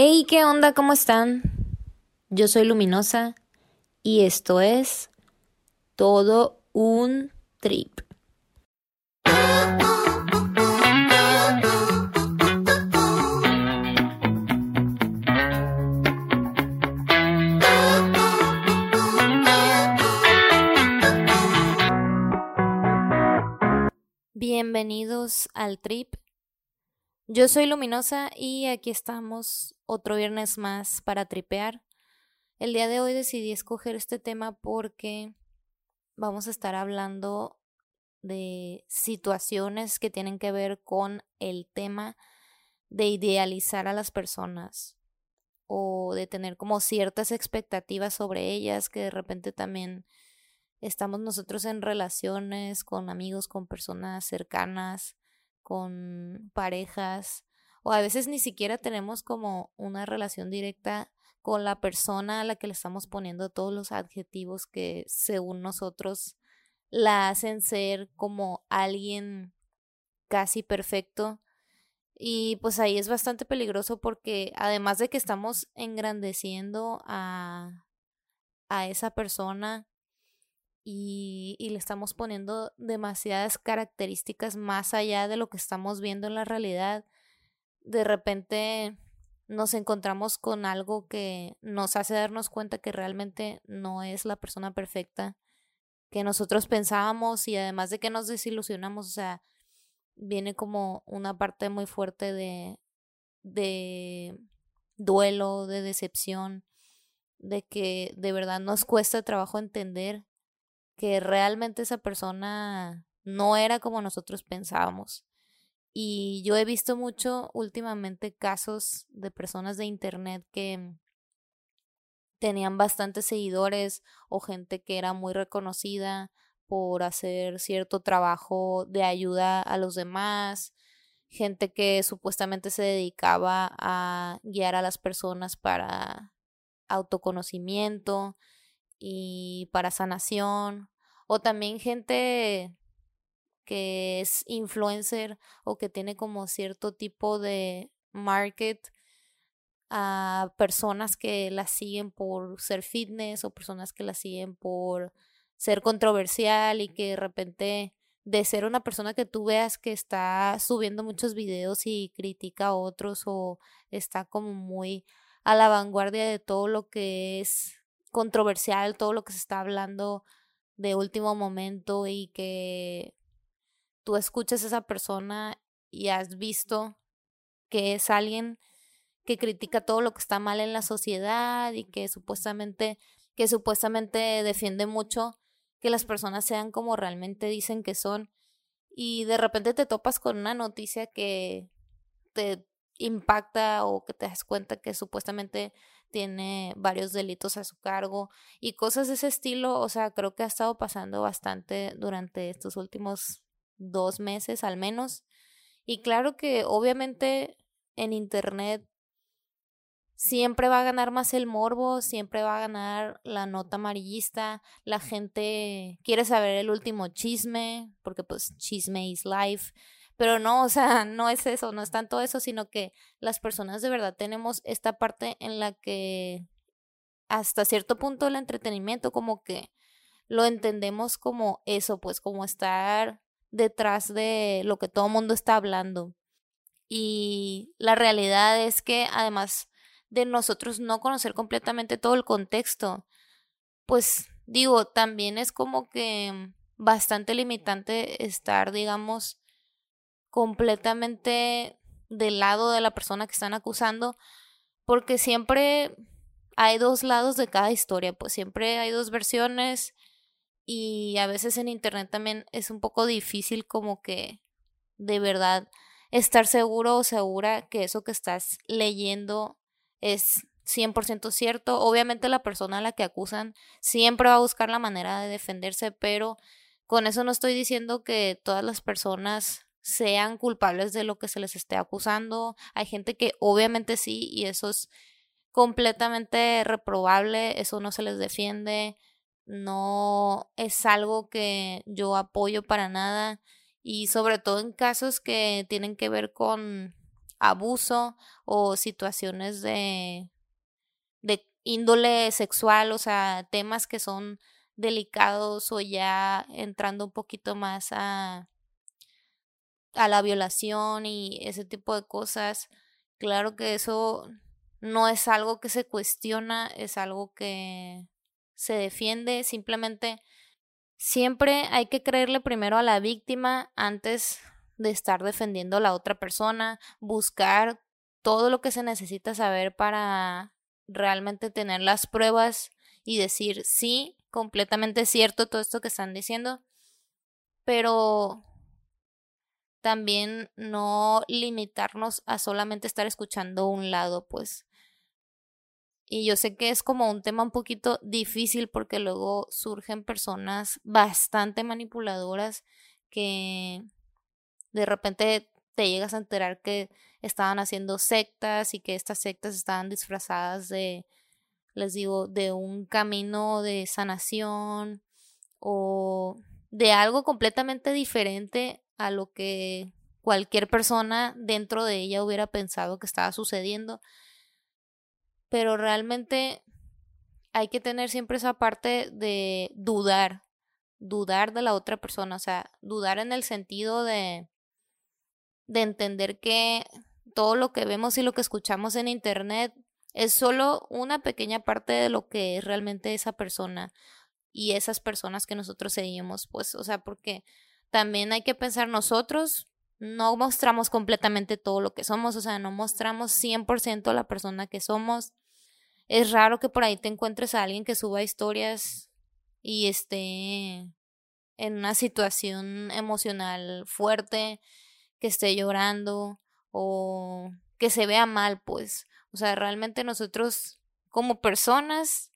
Hey, ¿qué onda? ¿Cómo están? Yo soy Luminosa y esto es todo un trip. Bienvenidos al trip. Yo soy Luminosa y aquí estamos otro viernes más para tripear. El día de hoy decidí escoger este tema porque vamos a estar hablando de situaciones que tienen que ver con el tema de idealizar a las personas o de tener como ciertas expectativas sobre ellas que de repente también estamos nosotros en relaciones con amigos, con personas cercanas, con parejas, o a veces ni siquiera tenemos como una relación directa con la persona a la que le estamos poniendo todos los adjetivos que según nosotros la hacen ser como alguien casi perfecto. Y pues ahí es bastante peligroso porque además de que estamos engrandeciendo a, a esa persona, y, le estamos poniendo demasiadas características más allá de lo que estamos viendo en la realidad, de repente nos encontramos con algo que nos hace darnos cuenta que realmente no es la persona perfecta que nosotros pensábamos y además de que nos desilusionamos, o sea, viene como una parte muy fuerte de, de duelo, de decepción, de que de verdad nos cuesta trabajo entender que realmente esa persona no era como nosotros pensábamos. Y yo he visto mucho últimamente casos de personas de internet que tenían bastantes seguidores o gente que era muy reconocida por hacer cierto trabajo de ayuda a los demás, gente que supuestamente se dedicaba a guiar a las personas para autoconocimiento y para sanación, o también gente que es influencer o que tiene como cierto tipo de market a personas que la siguen por ser fitness o personas que la siguen por ser controversial y que de repente de ser una persona que tú veas que está subiendo muchos videos y critica a otros o está como muy a la vanguardia de todo lo que es controversial, todo lo que se está hablando de último momento y que tú escuches a esa persona y has visto que es alguien que critica todo lo que está mal en la sociedad y que supuestamente que supuestamente defiende mucho que las personas sean como realmente dicen que son y de repente te topas con una noticia que te impacta o que te das cuenta que supuestamente tiene varios delitos a su cargo y cosas de ese estilo, o sea, creo que ha estado pasando bastante durante estos últimos dos meses al menos. Y claro que obviamente en Internet siempre va a ganar más el morbo, siempre va a ganar la nota amarillista, la gente quiere saber el último chisme, porque pues chisme is life. Pero no, o sea, no es eso, no es tanto eso, sino que las personas de verdad tenemos esta parte en la que hasta cierto punto el entretenimiento como que lo entendemos como eso, pues como estar detrás de lo que todo el mundo está hablando. Y la realidad es que además de nosotros no conocer completamente todo el contexto, pues digo, también es como que bastante limitante estar, digamos, completamente del lado de la persona que están acusando, porque siempre hay dos lados de cada historia, pues siempre hay dos versiones y a veces en internet también es un poco difícil como que de verdad estar seguro o segura que eso que estás leyendo es 100% cierto. Obviamente la persona a la que acusan siempre va a buscar la manera de defenderse, pero con eso no estoy diciendo que todas las personas sean culpables de lo que se les esté acusando. Hay gente que obviamente sí y eso es completamente reprobable, eso no se les defiende, no es algo que yo apoyo para nada y sobre todo en casos que tienen que ver con abuso o situaciones de, de índole sexual, o sea, temas que son delicados o ya entrando un poquito más a, a la violación y ese tipo de cosas. Claro que eso no es algo que se cuestiona, es algo que se defiende, simplemente siempre hay que creerle primero a la víctima antes de estar defendiendo a la otra persona, buscar todo lo que se necesita saber para realmente tener las pruebas y decir sí, completamente cierto todo esto que están diciendo, pero también no limitarnos a solamente estar escuchando un lado, pues. Y yo sé que es como un tema un poquito difícil porque luego surgen personas bastante manipuladoras que de repente te llegas a enterar que estaban haciendo sectas y que estas sectas estaban disfrazadas de, les digo, de un camino de sanación o de algo completamente diferente a lo que cualquier persona dentro de ella hubiera pensado que estaba sucediendo. Pero realmente hay que tener siempre esa parte de dudar, dudar de la otra persona, o sea, dudar en el sentido de de entender que todo lo que vemos y lo que escuchamos en internet es solo una pequeña parte de lo que es realmente esa persona y esas personas que nosotros seguimos, pues, o sea, porque también hay que pensar nosotros no mostramos completamente todo lo que somos, o sea, no mostramos 100% la persona que somos. Es raro que por ahí te encuentres a alguien que suba historias y esté en una situación emocional fuerte que esté llorando o que se vea mal, pues. O sea, realmente nosotros como personas,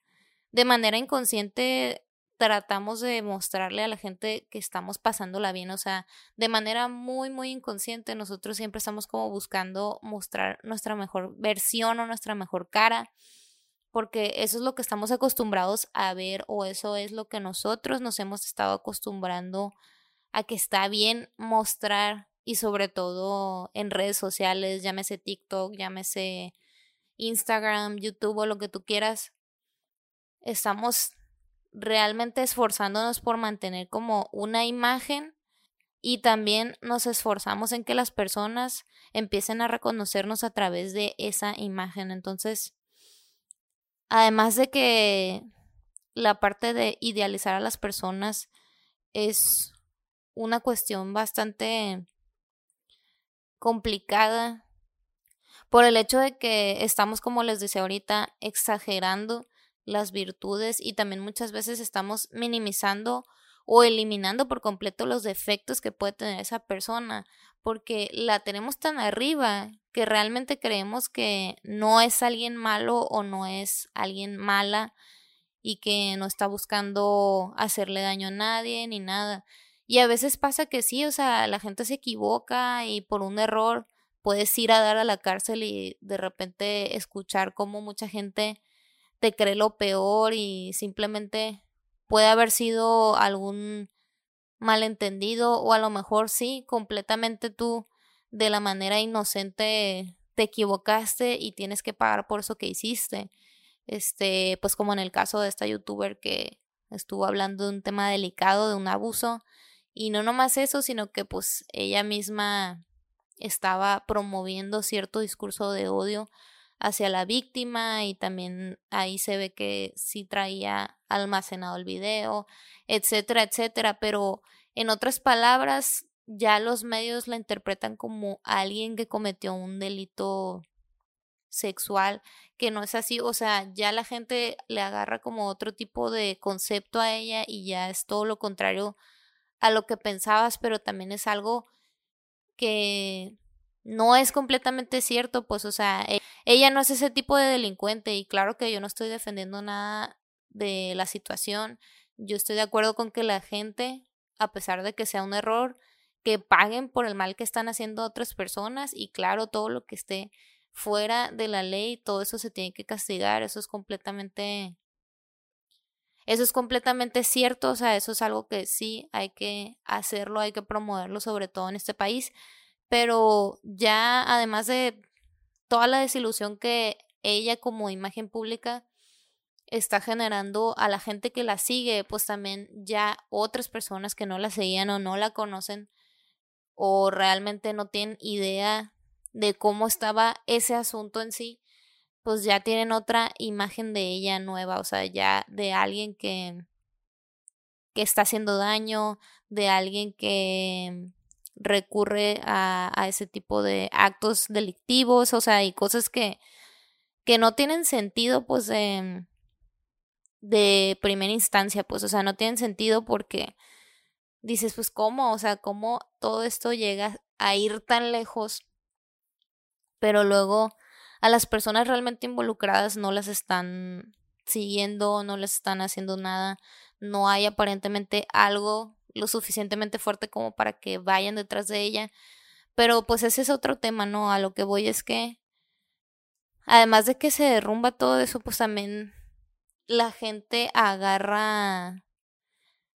de manera inconsciente, tratamos de mostrarle a la gente que estamos pasándola bien, o sea, de manera muy, muy inconsciente, nosotros siempre estamos como buscando mostrar nuestra mejor versión o nuestra mejor cara, porque eso es lo que estamos acostumbrados a ver o eso es lo que nosotros nos hemos estado acostumbrando a que está bien mostrar y sobre todo en redes sociales, llámese TikTok, llámese Instagram, YouTube o lo que tú quieras, estamos realmente esforzándonos por mantener como una imagen y también nos esforzamos en que las personas empiecen a reconocernos a través de esa imagen. Entonces, además de que la parte de idealizar a las personas es una cuestión bastante complicada por el hecho de que estamos, como les decía ahorita, exagerando las virtudes y también muchas veces estamos minimizando o eliminando por completo los defectos que puede tener esa persona, porque la tenemos tan arriba que realmente creemos que no es alguien malo o no es alguien mala y que no está buscando hacerle daño a nadie ni nada. Y a veces pasa que sí, o sea, la gente se equivoca y por un error puedes ir a dar a la cárcel y de repente escuchar cómo mucha gente te cree lo peor y simplemente puede haber sido algún malentendido o a lo mejor sí, completamente tú de la manera inocente te equivocaste y tienes que pagar por eso que hiciste. Este, pues como en el caso de esta youtuber que estuvo hablando de un tema delicado, de un abuso, y no nomás eso, sino que pues ella misma estaba promoviendo cierto discurso de odio hacia la víctima y también ahí se ve que sí traía almacenado el video, etcétera, etcétera, pero en otras palabras ya los medios la interpretan como alguien que cometió un delito sexual, que no es así, o sea, ya la gente le agarra como otro tipo de concepto a ella y ya es todo lo contrario a lo que pensabas, pero también es algo que no es completamente cierto, pues, o sea, ella no es ese tipo de delincuente y claro que yo no estoy defendiendo nada de la situación. Yo estoy de acuerdo con que la gente, a pesar de que sea un error, que paguen por el mal que están haciendo otras personas y claro, todo lo que esté fuera de la ley, todo eso se tiene que castigar, eso es completamente eso es completamente cierto, o sea, eso es algo que sí hay que hacerlo, hay que promoverlo, sobre todo en este país, pero ya además de toda la desilusión que ella como imagen pública está generando a la gente que la sigue, pues también ya otras personas que no la seguían o no la conocen o realmente no tienen idea de cómo estaba ese asunto en sí, pues ya tienen otra imagen de ella nueva, o sea, ya de alguien que que está haciendo daño, de alguien que recurre a, ese tipo de actos delictivos, o sea, y cosas que, que no tienen sentido, pues, de, de primera instancia, pues, o sea, no tienen sentido porque dices, pues, ¿cómo? O sea, ¿cómo todo esto llega a ir tan lejos? Pero luego a las personas realmente involucradas no las están siguiendo, no les están haciendo nada, no hay aparentemente algo lo suficientemente fuerte como para que vayan detrás de ella. Pero pues ese es otro tema, ¿no? A lo que voy es que, además de que se derrumba todo eso, pues también la gente agarra,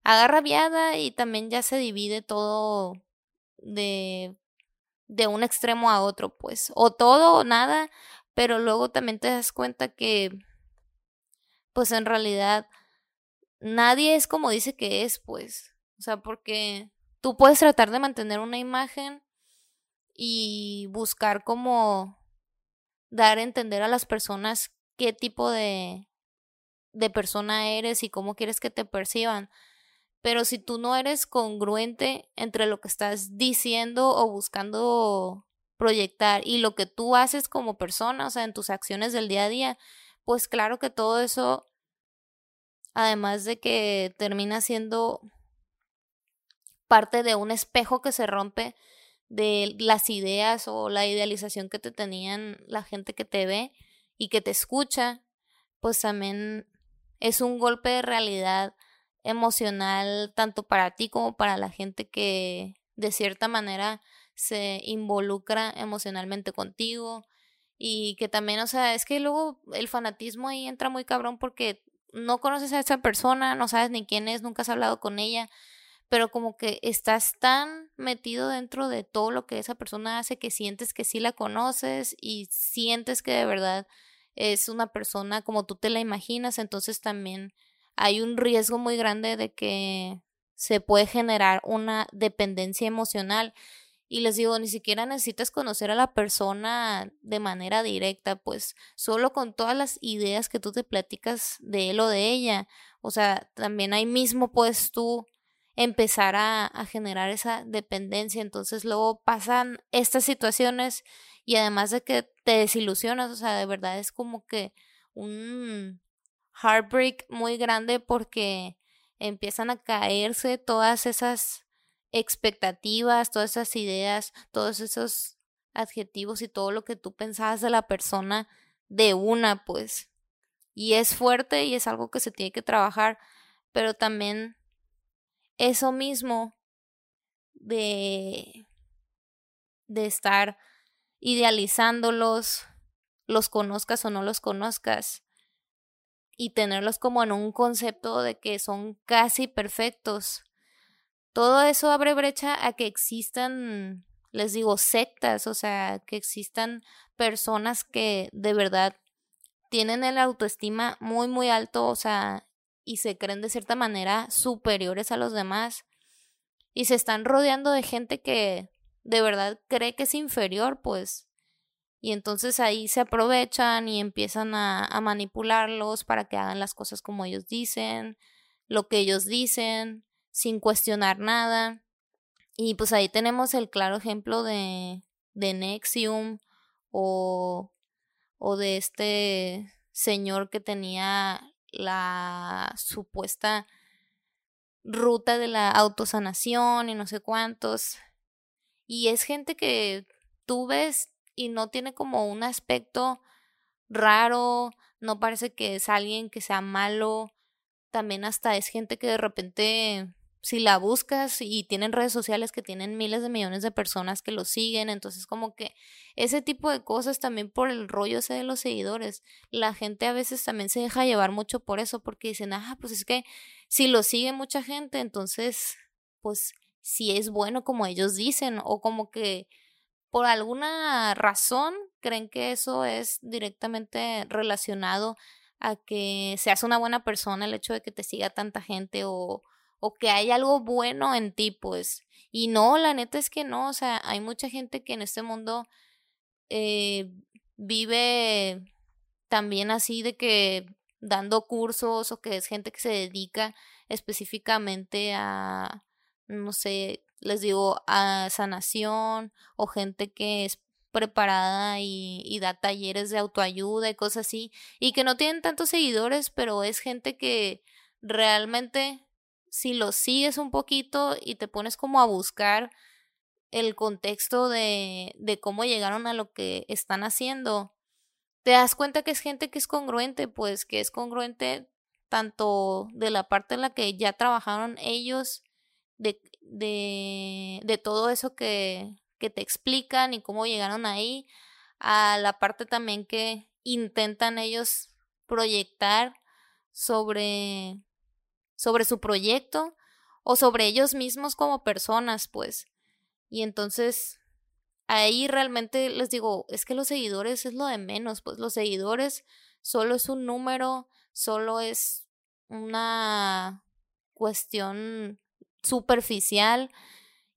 agarra viada y también ya se divide todo de, de un extremo a otro, pues, o todo o nada, pero luego también te das cuenta que, pues en realidad, nadie es como dice que es, pues. O sea, porque tú puedes tratar de mantener una imagen y buscar como dar a entender a las personas qué tipo de, de persona eres y cómo quieres que te perciban. Pero si tú no eres congruente entre lo que estás diciendo o buscando proyectar y lo que tú haces como persona, o sea, en tus acciones del día a día, pues claro que todo eso, además de que termina siendo parte de un espejo que se rompe de las ideas o la idealización que te tenían la gente que te ve y que te escucha, pues también es un golpe de realidad emocional tanto para ti como para la gente que de cierta manera se involucra emocionalmente contigo y que también, o sea, es que luego el fanatismo ahí entra muy cabrón porque no conoces a esa persona, no sabes ni quién es, nunca has hablado con ella, pero como que estás tan metido dentro de todo lo que esa persona hace que sientes que sí la conoces y sientes que de verdad es una persona como tú te la imaginas, entonces también hay un riesgo muy grande de que se puede generar una dependencia emocional. Y les digo, ni siquiera necesitas conocer a la persona de manera directa, pues solo con todas las ideas que tú te platicas de él o de ella. O sea, también ahí mismo puedes tú empezar a, a, generar esa dependencia. Entonces luego pasan estas situaciones y además de que te desilusionas, o sea, de verdad es como que un heartbreak muy grande porque empiezan a caerse todas esas expectativas, todas esas ideas, todos esos adjetivos y todo lo que tú pensabas de la persona de una, pues. Y es fuerte y es algo que se tiene que trabajar, pero también eso mismo de, de estar idealizándolos, los conozcas o no los conozcas, y tenerlos como en un concepto de que son casi perfectos. Todo eso abre brecha a que existan, les digo, sectas, o sea, que existan personas que de verdad tienen el autoestima muy, muy alto, o sea, y se creen de cierta manera superiores a los demás y se están rodeando de gente que de verdad cree que es inferior, pues. Y entonces ahí se aprovechan y empiezan a, a manipularlos para que hagan las cosas como ellos dicen, lo que ellos dicen, sin cuestionar nada. Y pues ahí tenemos el claro ejemplo de, de Nexium o, o de este señor que tenía la supuesta ruta de la autosanación y no sé cuántos. Y es gente que tú ves y no tiene como un aspecto raro, no parece que es alguien que sea malo, también hasta es gente que de repente si la buscas y tienen redes sociales que tienen miles de millones de personas que lo siguen, entonces como que ese tipo de cosas también por el rollo ese de los seguidores, la gente a veces también se deja llevar mucho por eso, porque dicen, ah, pues es que si lo sigue mucha gente, entonces, pues si es bueno como ellos dicen, o como que por alguna razón creen que eso es directamente relacionado a que seas una buena persona el hecho de que te siga tanta gente o, o que hay algo bueno en ti, pues. Y no, la neta es que no, o sea, hay mucha gente que en este mundo eh, vive también así de que dando cursos o que es gente que se dedica específicamente a, no sé, les digo, a sanación o gente que es preparada y, y, da talleres de autoayuda y cosas así y que no tienen tantos seguidores, pero es gente que realmente si lo sigues un poquito y te pones como a buscar el contexto de, de cómo llegaron a lo que están haciendo, te das cuenta que es gente que es congruente, pues que es congruente tanto de la parte en la que ya trabajaron ellos, de, de, de todo eso que, que te explican y cómo llegaron ahí, a la parte también que intentan ellos proyectar sobre, sobre su proyecto o sobre ellos mismos como personas, pues. Y entonces ahí realmente les digo, es que los seguidores es lo de menos, pues los seguidores solo es un número, solo es una cuestión superficial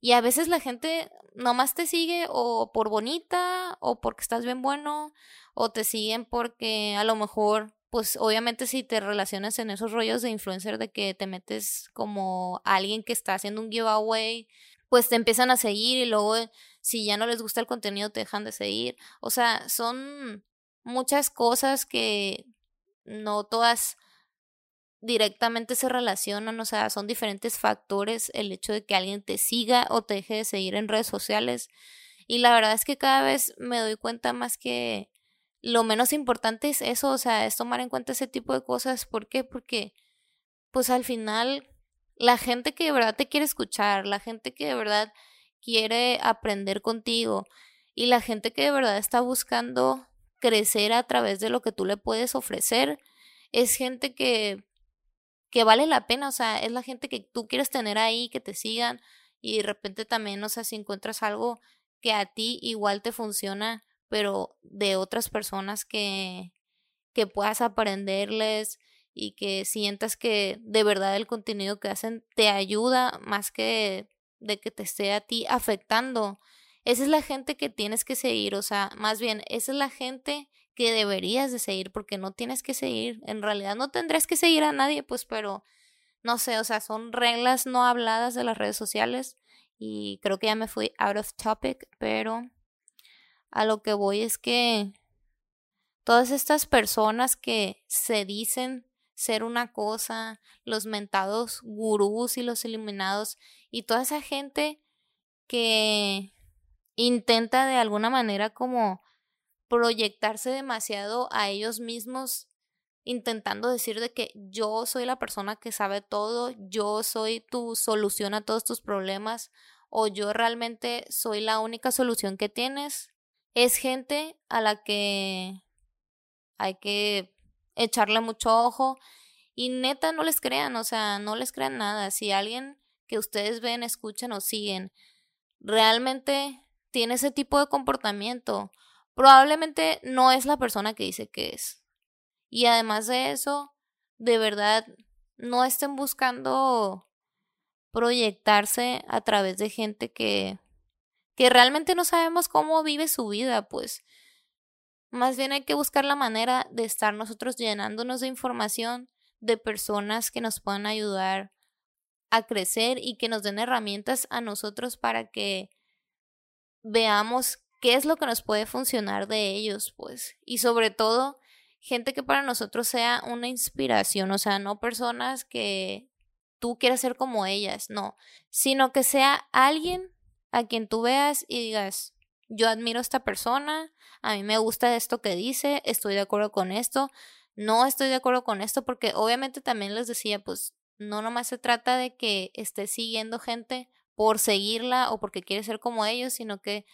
y a veces la gente nomás te sigue o por bonita o porque estás bien bueno o te siguen porque a lo mejor pues obviamente si te relacionas en esos rollos de influencer de que te metes como alguien que está haciendo un giveaway pues te empiezan a seguir y luego eh, si ya no les gusta el contenido te dejan de seguir. O sea, son muchas cosas que no todas directamente se relacionan, o sea, son diferentes factores el hecho de que alguien te siga o te deje de seguir en redes sociales. Y la verdad es que cada vez me doy cuenta más que lo menos importante es eso, o sea, es tomar en cuenta ese tipo de cosas. ¿Por qué? Porque pues al final la gente que de verdad te quiere escuchar, la gente que de verdad quiere aprender contigo y la gente que de verdad está buscando crecer a través de lo que tú le puedes ofrecer, es gente que, que vale la pena, o sea, es la gente que tú quieres tener ahí, que te sigan y de repente también, o sea, si encuentras algo que a ti igual te funciona, pero de otras personas que, que puedas aprenderles, y que sientas que de verdad el contenido que hacen te ayuda más que de que te esté a ti afectando. Esa es la gente que tienes que seguir, o sea, más bien, esa es la gente que deberías de seguir porque no tienes que seguir, en realidad no tendrás que seguir a nadie, pues, pero no sé, o sea, son reglas no habladas de las redes sociales y creo que ya me fui out of topic, pero a lo que voy es que todas estas personas que se dicen ser una cosa, los mentados gurús y los iluminados y toda esa gente que intenta de alguna manera como proyectarse demasiado a ellos mismos intentando decir de que yo soy la persona que sabe todo, yo soy tu solución a todos tus problemas o yo realmente soy la única solución que tienes. Es gente a la que hay que echarle mucho ojo y neta no les crean, o sea, no les crean nada. Si alguien que ustedes ven, escuchan o siguen realmente tiene ese tipo de comportamiento, probablemente no es la persona que dice que es. Y además de eso, de verdad, no estén buscando proyectarse a través de gente que que realmente no sabemos cómo vive su vida, pues más bien hay que buscar la manera de estar nosotros llenándonos de información de personas que nos puedan ayudar a crecer y que nos den herramientas a nosotros para que veamos qué es lo que nos puede funcionar de ellos, pues. Y sobre todo, gente que para nosotros sea una inspiración, o sea, no personas que tú quieras ser como ellas, no, sino que sea alguien a quien tú veas y digas, yo admiro a esta persona, a mí me gusta esto que dice, estoy de acuerdo con esto, no estoy de acuerdo con esto porque obviamente también les decía, pues no nomás se trata de que esté siguiendo gente por seguirla o porque quiere ser como ellos, sino que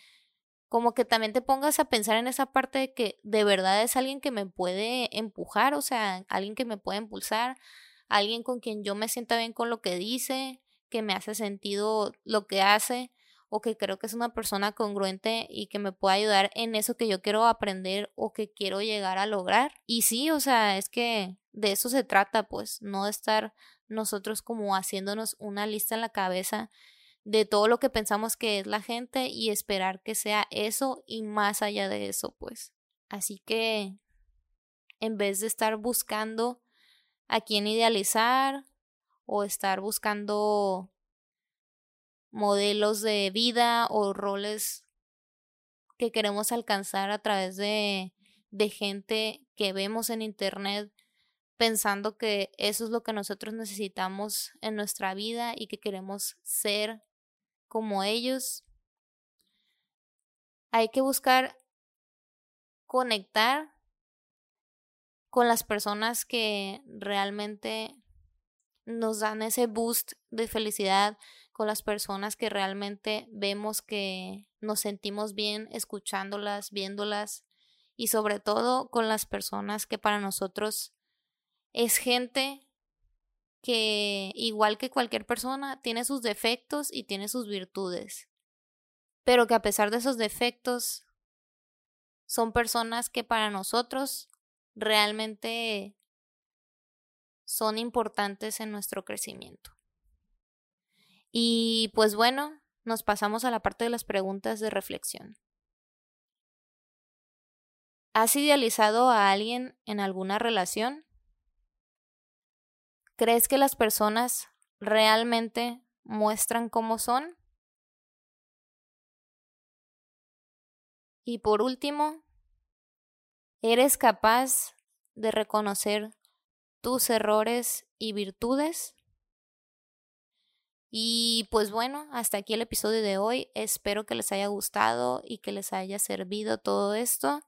como que también te pongas a pensar en esa parte de que de verdad es alguien que me puede empujar, o sea, alguien que me puede impulsar, alguien con quien yo me sienta bien con lo que dice, que me hace sentido lo que hace, o que creo que es una persona congruente y que me pueda ayudar en eso que yo quiero aprender o que quiero llegar a lograr. Y sí, o sea, es que de eso se trata, pues, no estar nosotros como haciéndonos una lista en la cabeza de todo lo que pensamos que es la gente y esperar que sea eso y más allá de eso, pues. Así que en vez de estar buscando a quién idealizar o estar buscando modelos de vida o roles que queremos alcanzar a través de, de gente que vemos en internet pensando que eso es lo que nosotros necesitamos en nuestra vida y que queremos ser como ellos. Hay que buscar conectar con las personas que realmente nos dan ese boost de felicidad, con las personas que realmente vemos que nos sentimos bien escuchándolas, viéndolas y sobre todo con las personas que para nosotros es gente que igual que cualquier persona tiene sus defectos y tiene sus virtudes, pero que a pesar de esos defectos son personas que para nosotros realmente son importantes en nuestro crecimiento. Y pues bueno, nos pasamos a la parte de las preguntas de reflexión. ¿Has idealizado a alguien en alguna relación? ¿Crees que las personas realmente muestran cómo son? Y por último, ¿eres capaz de reconocer tus errores y virtudes? Y pues bueno, hasta aquí el episodio de hoy. Espero que les haya gustado y que les haya servido todo esto.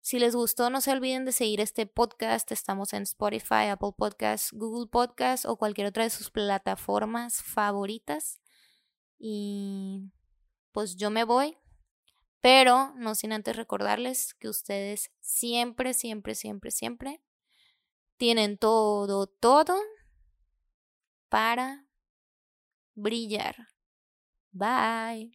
Si les gustó, no se olviden de seguir este podcast. Estamos en Spotify, Apple Podcasts, Google Podcasts o cualquier otra de sus plataformas favoritas. Y pues yo me voy, pero no sin antes recordarles que ustedes siempre, siempre, siempre, siempre tienen todo, todo para brillar. Bye.